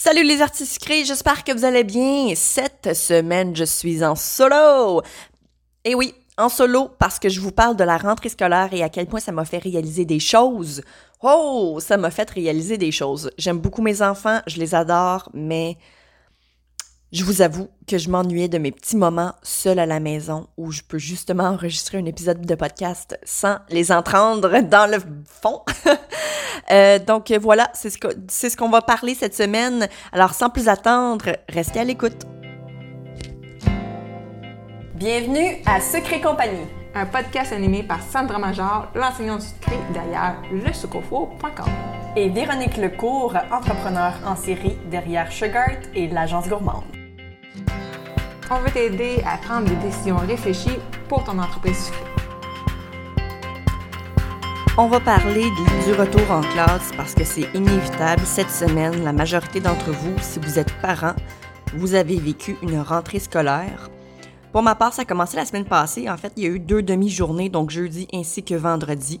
Salut les artistes sucrés, j'espère que vous allez bien. Cette semaine, je suis en solo. Et oui, en solo parce que je vous parle de la rentrée scolaire et à quel point ça m'a fait réaliser des choses. Oh, ça m'a fait réaliser des choses. J'aime beaucoup mes enfants, je les adore, mais je vous avoue que je m'ennuyais de mes petits moments seuls à la maison où je peux justement enregistrer un épisode de podcast sans les entendre dans le fond. Euh, donc voilà, c'est ce qu'on va parler cette semaine. Alors sans plus attendre, restez à l'écoute. Bienvenue à Secret Compagnie, un podcast animé par Sandra Major, l'enseignante secret derrière lesucofo.com. Et Véronique Lecourt, entrepreneur en série derrière Sugart et l'agence gourmande. On veut t'aider à prendre des décisions réfléchies pour ton entreprise. On va parler du retour en classe parce que c'est inévitable. Cette semaine, la majorité d'entre vous, si vous êtes parents, vous avez vécu une rentrée scolaire. Pour ma part, ça a commencé la semaine passée. En fait, il y a eu deux demi-journées, donc jeudi ainsi que vendredi.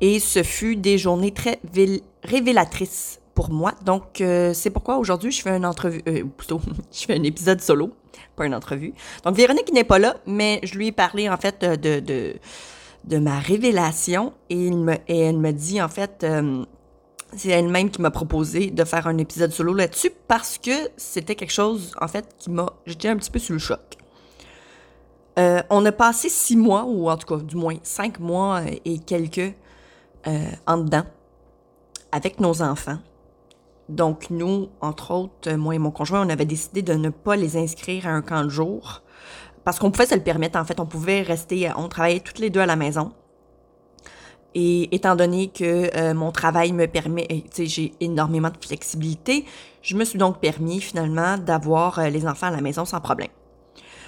Et ce fut des journées très révélatrices pour moi. Donc, euh, c'est pourquoi aujourd'hui, je fais une entrevue, euh, plutôt, je fais un épisode solo, pas une entrevue. Donc, Véronique n'est pas là, mais je lui ai parlé, en fait, de, de de ma révélation et, elle me dit en fait, euh, c'est elle-même qui m'a proposé de faire un épisode solo là-dessus parce que c'était quelque chose en fait qui m'a, j'étais un petit peu sous le choc. Euh, on a passé six mois, ou en tout cas du moins cinq mois et quelques euh, en dedans avec nos enfants. Donc nous, entre autres, moi et mon conjoint, on avait décidé de ne pas les inscrire à un camp de jour parce qu'on pouvait se le permettre, en fait, on pouvait rester, on travaillait toutes les deux à la maison. Et étant donné que euh, mon travail me permet, tu sais, j'ai énormément de flexibilité, je me suis donc permis finalement d'avoir euh, les enfants à la maison sans problème.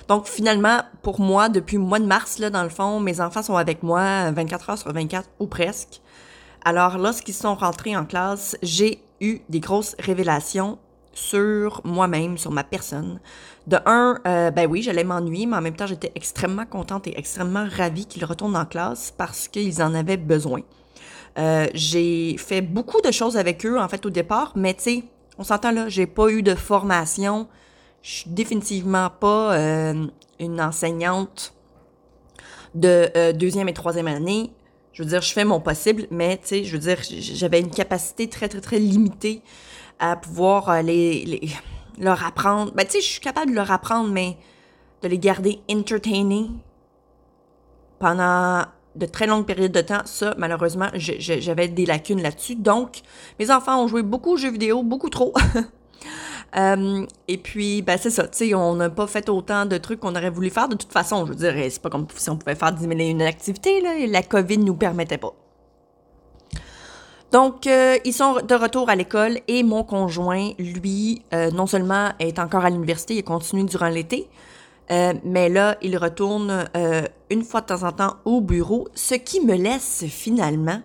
Donc finalement, pour moi, depuis le mois de mars, là, dans le fond, mes enfants sont avec moi 24 heures sur 24 ou presque. Alors lorsqu'ils sont rentrés en classe, j'ai eu des grosses révélations sur moi-même, sur ma personne. De un, euh, ben oui, j'allais m'ennuyer, mais en même temps, j'étais extrêmement contente et extrêmement ravie qu'ils retournent en classe parce qu'ils en avaient besoin. Euh, j'ai fait beaucoup de choses avec eux, en fait, au départ, mais tu sais, on s'entend là, j'ai pas eu de formation. Je suis définitivement pas euh, une enseignante de deuxième et troisième année. Je veux dire, je fais mon possible, mais tu sais, je veux dire, j'avais une capacité très, très, très limitée à pouvoir euh, les, leur apprendre. Ben, tu sais, je suis capable de leur apprendre, mais de les garder entertainés pendant de très longues périodes de temps, ça, malheureusement, j'avais des lacunes là-dessus. Donc, mes enfants ont joué beaucoup aux jeux vidéo, beaucoup trop. Euh, et puis, ben, c'est ça, tu sais, on n'a pas fait autant de trucs qu'on aurait voulu faire. De toute façon, je veux dire, c'est pas comme si on pouvait faire 10 000 une activité, là, et la COVID nous permettait pas. Donc, euh, ils sont de retour à l'école et mon conjoint, lui, euh, non seulement est encore à l'université, il continue durant l'été, mais là, il retourne une fois de temps en temps au bureau, ce qui me laisse finalement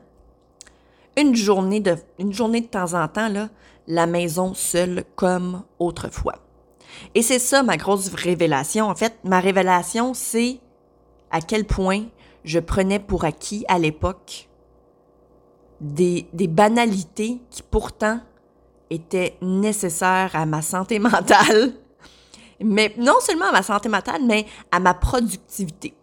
une journée de, une journée de temps en temps, là, la maison seule comme autrefois. Et c'est ça ma grosse révélation. En fait, ma révélation, c'est à quel point je prenais pour acquis à l'époque des, banalités qui pourtant étaient nécessaires à ma santé mentale, mais non seulement à ma santé mentale, mais à ma productivité.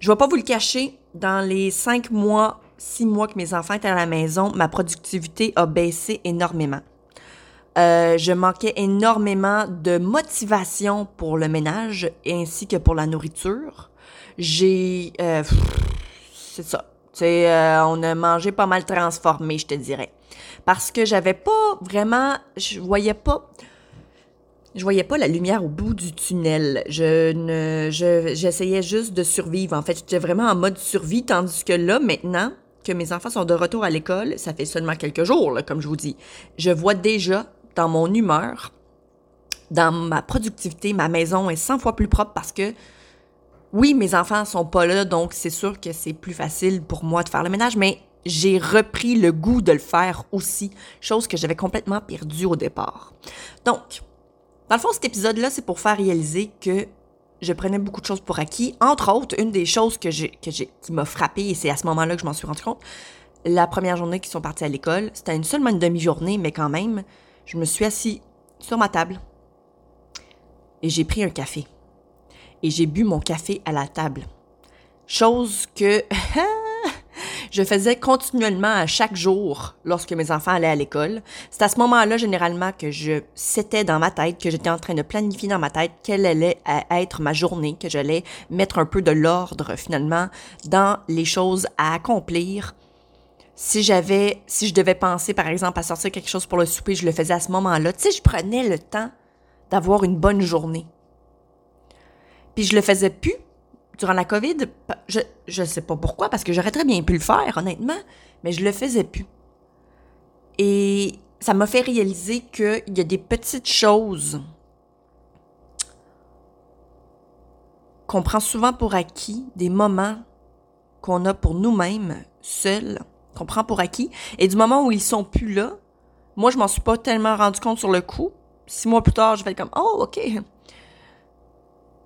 Je ne vais pas vous le cacher, dans les cinq mois, six mois que mes enfants étaient à la maison, ma productivité a baissé énormément. Euh, je manquais énormément de motivation pour le ménage ainsi que pour la nourriture. J'ai... Euh, c'est ça. Euh, on a mangé pas mal transformé, je te dirais. Parce que j'avais pas vraiment, je voyais pas, je voyais pas la lumière au bout du tunnel. Je ne, j'essayais juste de survivre. En fait, j'étais vraiment en mode survie, tandis que là, maintenant que mes enfants sont de retour à l'école, ça fait seulement quelques jours, comme je vous dis, je vois déjà dans mon humeur, dans ma productivité, ma maison est 100 fois plus propre parce que oui, mes enfants sont pas là, donc c'est sûr que c'est plus facile pour moi de faire le ménage, mais j'ai repris le goût de le faire aussi, chose que j'avais complètement perdue au départ. Donc, dans le fond, cet épisode-là, c'est pour faire réaliser que je prenais beaucoup de choses pour acquis. Entre autres, une des choses que j'ai, qui m'a frappée, et c'est à ce moment-là que je m'en suis rendu compte, la première journée qu'ils sont partis à l'école, c'était une seulement une demi-journée, mais quand même, je me suis assis sur ma table et j'ai pris un café. Et j'ai bu mon café à la table. Chose que je faisais continuellement à chaque jour lorsque mes enfants allaient à l'école. C'est à ce moment-là, généralement, que je c'était dans ma tête, que j'étais en train de planifier dans ma tête quelle allait être ma journée, que j'allais mettre un peu de l'ordre, finalement, dans les choses à accomplir. Si j'avais, si je devais penser, par exemple, à sortir quelque chose pour le souper, je le faisais à ce moment-là. Tu sais, je prenais le temps d'avoir une bonne journée. Puis je le faisais plus durant la COVID, je ne sais pas pourquoi, parce que j'aurais très bien pu le faire, honnêtement, mais je le faisais plus. Et ça m'a fait réaliser qu'il y a des petites choses qu'on prend souvent pour acquis, des moments qu'on a pour nous-mêmes, seuls, qu'on prend pour acquis, et du moment où ils sont plus là, moi, je m'en suis pas tellement rendu compte sur le coup. Six mois plus tard, je vais être comme, oh, OK,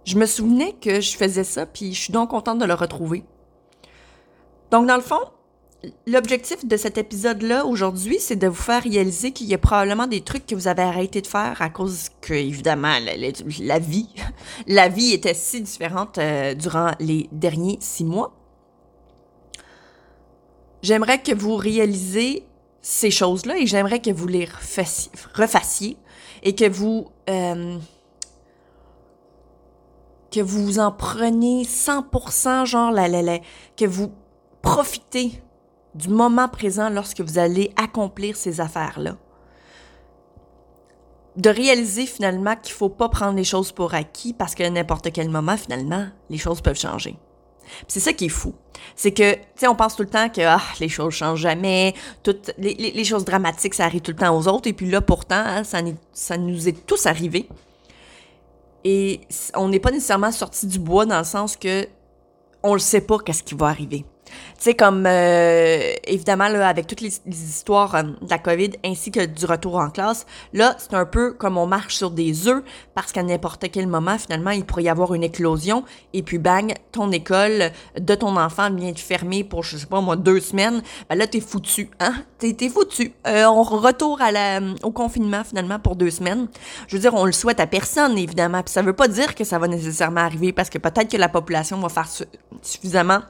je me souvenais que je faisais ça, puis je suis donc contente de le retrouver. Donc, dans le fond, l'objectif de cet épisode-là aujourd'hui, c'est de vous faire réaliser qu'il y a probablement des trucs que vous avez arrêté de faire à cause que, évidemment, la, vie, la vie était si différente euh, durant les derniers six mois. J'aimerais que vous réalisez ces choses-là et j'aimerais que vous les refassiez, et que vous euh, que vous en prenez 100%, genre, la, la, que vous profitez du moment présent lorsque vous allez accomplir ces affaires-là. De réaliser finalement qu'il faut pas prendre les choses pour acquis parce qu'à n'importe quel moment, finalement, les choses peuvent changer. C'est ça qui est fou. C'est que, tu sais, on pense tout le temps que ah, les choses changent jamais, toutes les, choses dramatiques, ça arrive tout le temps aux autres, et puis là, pourtant, hein, ça nous est tous arrivé. Et on n'est pas nécessairement sorti du bois dans le sens que on le sait pas qu'est-ce qui va arriver. Tu sais, comme euh, évidemment, là, avec toutes les, histoires euh, de la COVID ainsi que du retour en classe, là, c'est un peu comme on marche sur des œufs parce qu'à n'importe quel moment, finalement, il pourrait y avoir une éclosion et puis bang, ton école de ton enfant vient de fermer pour, je sais pas moi, deux semaines. Ben là, t'es foutu, hein? T'es, t'es foutu. Euh, on retourne au confinement finalement pour deux semaines. Je veux dire, on le souhaite à personne, évidemment. Puis ça veut pas dire que ça va nécessairement arriver parce que peut-être que la population va faire suffisamment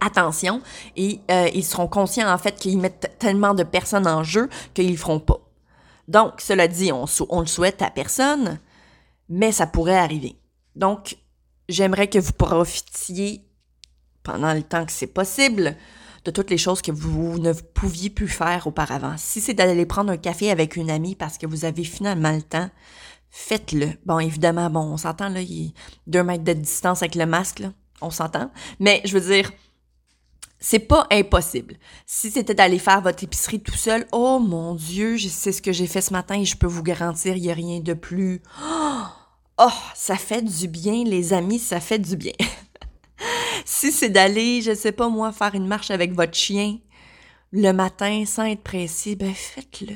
attention et euh, ils seront conscients en fait qu'ils mettent tellement de personnes en jeu qu'ils le feront pas. Donc, cela dit, on, le souhaite à personne, mais ça pourrait arriver. Donc, j'aimerais que vous profitiez pendant le temps que c'est possible de toutes les choses que vous ne pouviez plus faire auparavant. Si c'est d'aller prendre un café avec une amie parce que vous avez finalement le temps, faites-le. Bon, évidemment, bon, on s'entend, là, il y a deux mètres de distance avec le masque, on s'entend. Mais je veux dire, c'est pas impossible. Si c'était d'aller faire votre épicerie tout seul, oh mon Dieu, sais ce que j'ai fait ce matin et je peux vous garantir, il n'y a rien de plus. Oh, ça fait du bien, les amis, ça fait du bien. si c'est d'aller, je sais pas moi, faire une marche avec votre chien le matin sans être pressé, ben faites-le.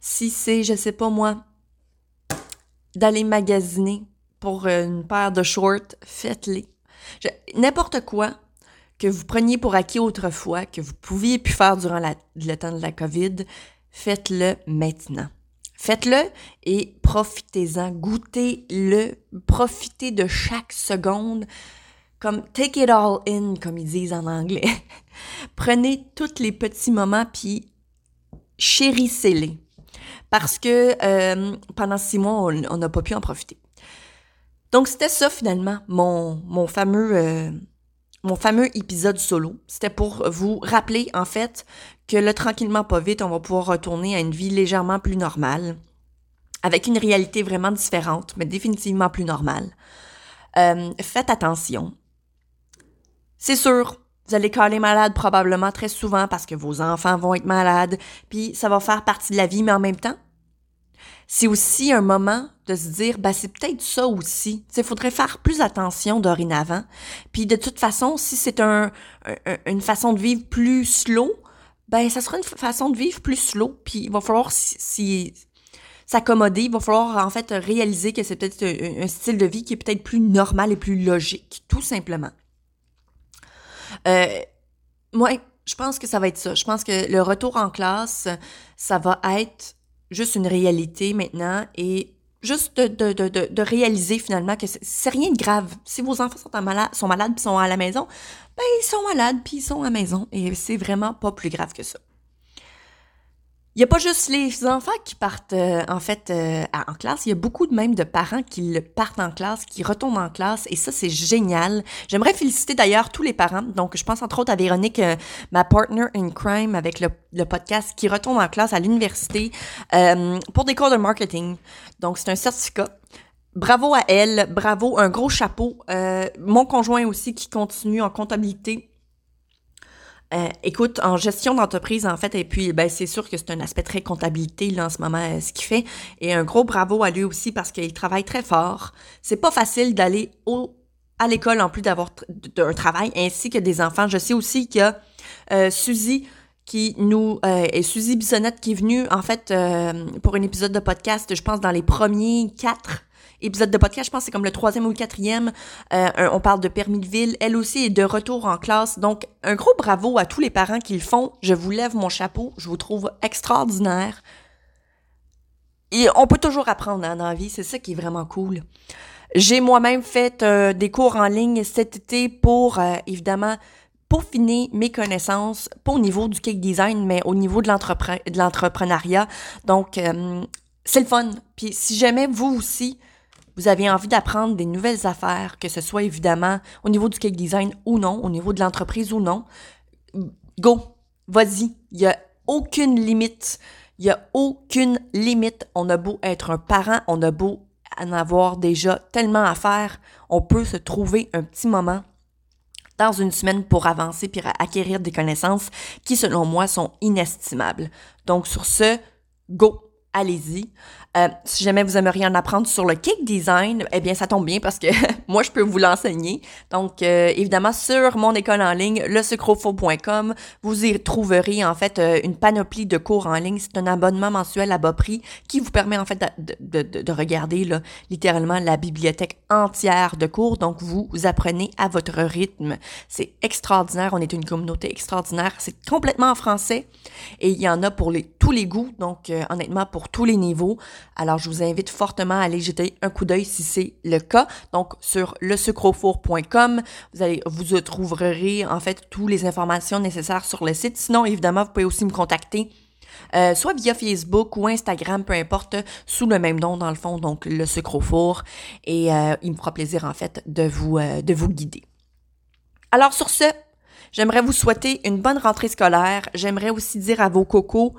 Si c'est, je sais pas moi, d'aller magasiner pour une paire de shorts, faites-les. N'importe quoi, que vous preniez pour acquis autrefois, que vous pouviez plus faire durant le temps de la COVID, faites-le maintenant. Faites-le et profitez-en, goûtez-le, profitez de chaque seconde, comme take it all in, comme ils disent en anglais. Prenez tous les petits moments puis chérissez-les. Parce que euh, pendant six mois, on n'a pas pu en profiter. Donc, c'était ça finalement, mon, mon fameux euh, mon fameux épisode solo. C'était pour vous rappeler, en fait, que le tranquillement pas vite, on va pouvoir retourner à une vie légèrement plus normale, avec une réalité vraiment différente, mais définitivement plus normale. Euh, faites attention. C'est sûr, vous allez caler malade probablement très souvent parce que vos enfants vont être malades, puis ça va faire partie de la vie, mais en même temps, c'est aussi un moment de se dire, ben, c'est peut-être ça aussi. Il faudrait faire plus attention dorénavant. Puis de toute façon, si c'est un, une façon de vivre plus slow, ben, ça sera une façon de vivre plus slow. Puis il va falloir si, s'accommoder. Il va falloir, en fait, réaliser que c'est peut-être un, style de vie qui est peut-être plus normal et plus logique, tout simplement. Euh, moi, je pense que ça va être ça. Je pense que le retour en classe, ça va être juste une réalité maintenant et juste de, de, de, de réaliser finalement que c'est rien de grave. Si vos enfants sont, malade, sont malades puis sont à la maison, ben ils sont malades puis ils sont à la maison et c'est vraiment pas plus grave que ça. Il n'y a pas juste les enfants qui partent euh, en fait euh, en classe, il y a beaucoup de même de parents qui partent en classe, qui retournent en classe et ça c'est génial. J'aimerais féliciter d'ailleurs tous les parents. Donc je pense entre autres à Véronique, euh, ma partner in crime avec le, le, podcast, qui retourne en classe à l'université pour des cours de marketing. Donc c'est un certificat. Bravo à elle, bravo, un gros chapeau. mon conjoint aussi qui continue en comptabilité euh, écoute, en gestion d'entreprise, en fait, et puis ben, c'est sûr que c'est un aspect très comptabilité là, en ce moment, euh, ce qu'il fait. Et un gros bravo à lui aussi parce qu'il travaille très fort. C'est pas facile d'aller au à l'école en plus d'avoir un travail ainsi que des enfants. Je sais aussi qu'il y a euh, Suzy qui nous et Suzy Bissonnette qui est venue en fait pour un épisode de podcast, je pense dans les premiers quatre épisode de podcast, je pense que c'est comme le troisième ou le quatrième. Euh, on parle de permis de ville. Elle aussi est de retour en classe. Donc, un gros bravo à tous les parents qui le font. Je vous lève mon chapeau. Je vous trouve extraordinaire. Et on peut toujours apprendre hein, dans la vie. C'est ça qui est vraiment cool. J'ai moi-même fait euh, des cours en ligne cet été pour, euh, évidemment, peaufiner mes connaissances, pas au niveau du cake design, mais au niveau de l'entrepreneuriat. Donc, c'est le fun. Puis si jamais vous aussi, vous avez envie d'apprendre des nouvelles affaires, que ce soit évidemment au niveau du cake design ou non, au niveau de l'entreprise ou non, go, vas-y. Il n'y a aucune limite. Il n'y a aucune limite. On a beau être un parent, on a beau en avoir déjà tellement à faire, on peut se trouver un petit moment dans une semaine pour avancer puis acquérir des connaissances qui, selon moi, sont inestimables. Donc, sur ce, go, allez-y. Euh, si jamais vous aimeriez en apprendre sur le cake design, eh bien, ça tombe bien parce que moi, je peux vous l'enseigner. Donc, euh, évidemment, sur mon école en ligne, lesucrofo.com, vous y trouverez en fait euh, une panoplie de cours en ligne. C'est un abonnement mensuel à bas prix qui vous permet en fait de, de, de regarder là, littéralement la bibliothèque entière de cours. Donc, vous, vous apprenez à votre rythme. C'est extraordinaire. On est une communauté extraordinaire. C'est complètement en français et il y en a pour les, tous les goûts. Donc, honnêtement, pour tous les niveaux. Alors, je vous invite fortement à aller jeter un coup d'œil si c'est le cas. Donc, sur lesucrofour.com, vous allez, vous trouverez en fait toutes les informations nécessaires sur le site. Sinon, évidemment, vous pouvez aussi me contacter. Euh, soit via Facebook ou Instagram, peu importe, sous le même nom dans le fond, donc le sucre four. Et euh, il me fera plaisir en fait de vous, euh, de vous guider. Alors sur ce, j'aimerais vous souhaiter une bonne rentrée scolaire. J'aimerais aussi dire à vos cocos,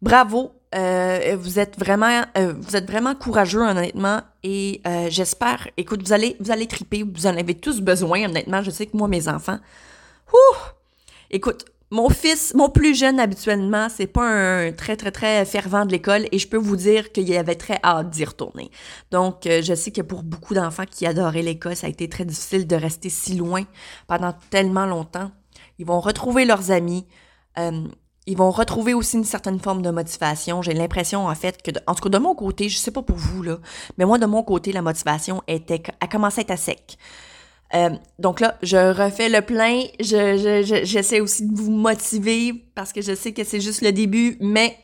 bravo, euh, vous êtes vraiment, euh, vous êtes vraiment courageux honnêtement et euh, j'espère. Écoute, vous allez, vous allez triper, vous en avez tous besoin honnêtement. Je sais que moi, mes enfants, ouh, écoute, mon fils, mon plus jeune habituellement, c'est pas un très très très fervent de l'école et je peux vous dire qu'il avait très hâte d'y retourner. Donc, je sais que pour beaucoup d'enfants qui adoraient l'école, ça a été très difficile de rester si loin pendant tellement longtemps. Ils vont retrouver leurs amis. Ils vont retrouver aussi une certaine forme de motivation. J'ai l'impression, en fait, que, en tout cas, de mon côté, je sais pas pour vous, là, mais moi, de mon côté, la motivation était, a commencé à être à sec. Euh, donc là, je refais le plein. Je, je, j'essaie aussi de vous motiver parce que je sais que c'est juste le début, mais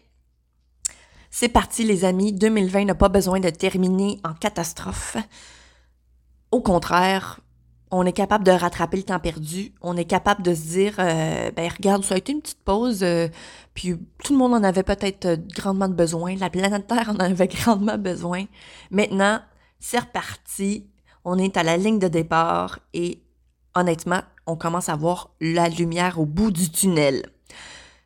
c'est parti, les amis. 2020 n'a pas besoin de terminer en catastrophe. Au contraire, on est capable de rattraper le temps perdu. On est capable de se dire, euh, ben regarde, ça a été une petite pause, euh, puis tout le monde en avait peut-être euh, grandement besoin. La planète Terre en avait grandement besoin. Maintenant, c'est reparti. On est à la ligne de départ et honnêtement, on commence à voir la lumière au bout du tunnel.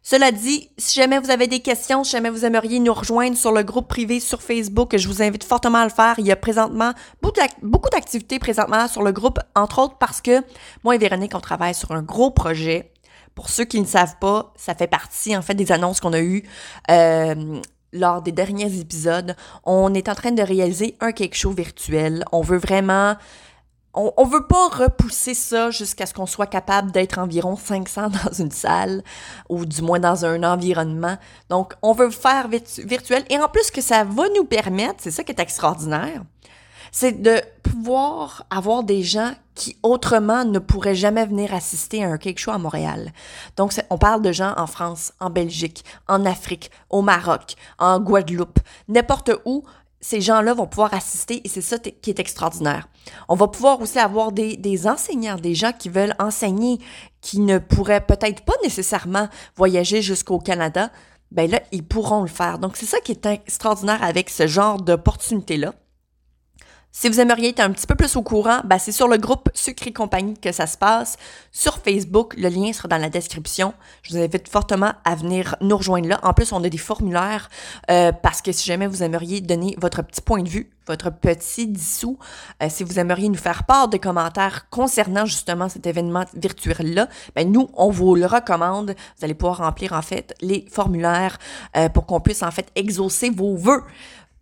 Cela dit, si jamais vous avez des questions, si jamais vous aimeriez nous rejoindre sur le groupe privé sur Facebook, je vous invite fortement à le faire. Il y a présentement beaucoup d'activités présentement sur le groupe, entre autres parce que moi et Véronique, on travaille sur un gros projet. Pour ceux qui ne savent pas, ça fait partie en fait des annonces qu'on a eues euh, lors des derniers épisodes. On est en train de réaliser un cake show virtuel. On veut vraiment on, on veut pas repousser ça jusqu'à ce qu'on soit capable d'être environ 500 dans une salle ou du moins dans un environnement. Donc, on veut faire virtuel et en plus que ça va nous permettre, c'est ça qui est extraordinaire, c'est de pouvoir avoir des gens qui autrement ne pourraient jamais venir assister à un cake show à Montréal. Donc, on parle de gens en France, en Belgique, en Afrique, au Maroc, en Guadeloupe, n'importe où. Ces gens-là vont pouvoir assister et c'est ça qui est extraordinaire. On va pouvoir aussi avoir des, des enseignants, des gens qui veulent enseigner, qui ne pourraient peut-être pas nécessairement voyager jusqu'au Canada, ben là, ils pourront le faire. Donc, c'est ça qui est extraordinaire avec ce genre d'opportunité-là. Si vous aimeriez être un petit peu plus au courant, ben c'est sur le groupe Sucré Compagnie que ça se passe. Sur Facebook, le lien sera dans la description. Je vous invite fortement à venir nous rejoindre là. En plus, on a des formulaires euh, parce que si jamais vous aimeriez donner votre petit point de vue, votre petit dissous, euh, si vous aimeriez nous faire part de commentaires concernant justement cet événement virtuel-là, ben nous, on vous le recommande. Vous allez pouvoir remplir en fait les formulaires euh, pour qu'on puisse en fait exaucer vos vœux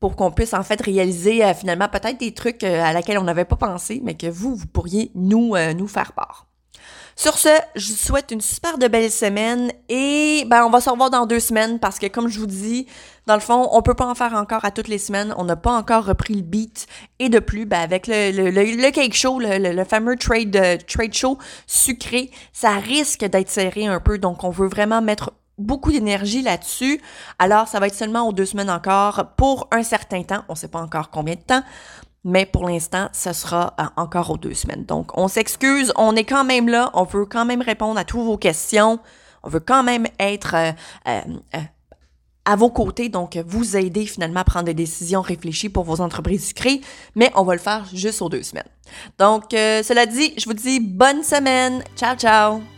pour qu'on puisse en fait réaliser euh, finalement peut-être des trucs euh, à laquelle on n'avait pas pensé, mais que vous, vous pourriez nous, euh, nous faire part. Sur ce, je vous souhaite une super de belle semaine et ben on va se revoir dans deux semaines parce que comme je vous dis, dans le fond, on peut pas en faire encore à toutes les semaines. On n'a pas encore repris le beat et de plus, ben avec le, le, le, cake show, le, le, fameux trade trade show sucré, ça risque d'être serré un peu. Donc on veut vraiment mettre beaucoup d'énergie là-dessus. Alors, ça va être seulement aux deux semaines encore pour un certain temps. On ne sait pas encore combien de temps, mais pour l'instant, ce sera euh, encore aux deux semaines. Donc, on s'excuse, on est quand même là, on veut quand même répondre à toutes vos questions, on veut quand même être euh, euh, à vos côtés, donc vous aider finalement à prendre des décisions réfléchies pour vos entreprises sucrées, mais on va le faire juste aux deux semaines. Donc, cela dit, je vous dis bonne semaine. Ciao, ciao!